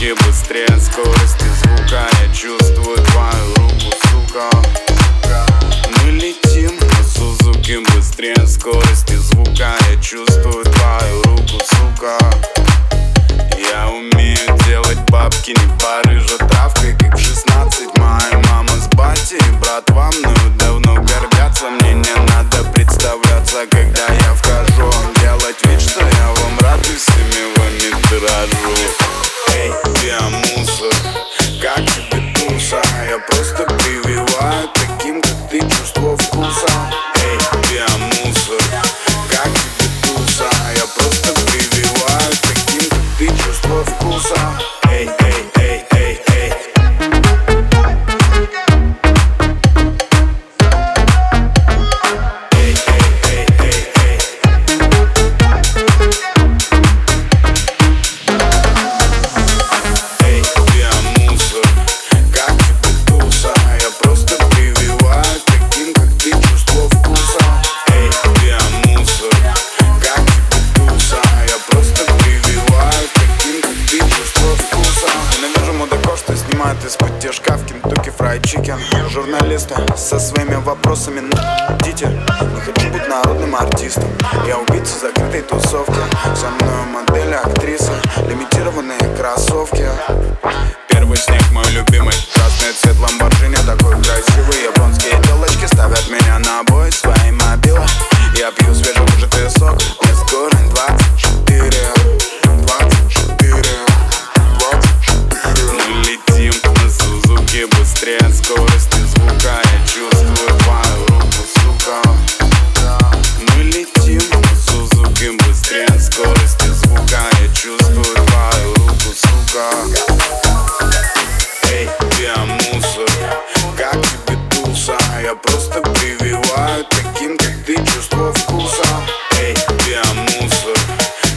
Сузуки быстрее скорости звука. Я чувствую твою руку, сука. Мы летим на Сузуки быстрее скорости звука. Я чувствую твою руку, сука пирожка в Kentucky Fried Chicken. Журналисты со своими вопросами Идите, не хочу быть народным артистом. Я убийца закрытой тусовки. Со мной модель, актриса Лимитированные кроссовки. Первый снег мой любимый. Красный цвет ламборжини такой красивый. Японские девочки ставят меня на бой Свои мобилы Я пью свет просто прививают. Таким, как ты, чувство вкуса. Эй, биомусор,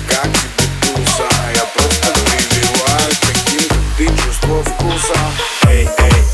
как тебе туса? Я просто прививаю. Таким, как ты, чувство вкуса. Эй, эй.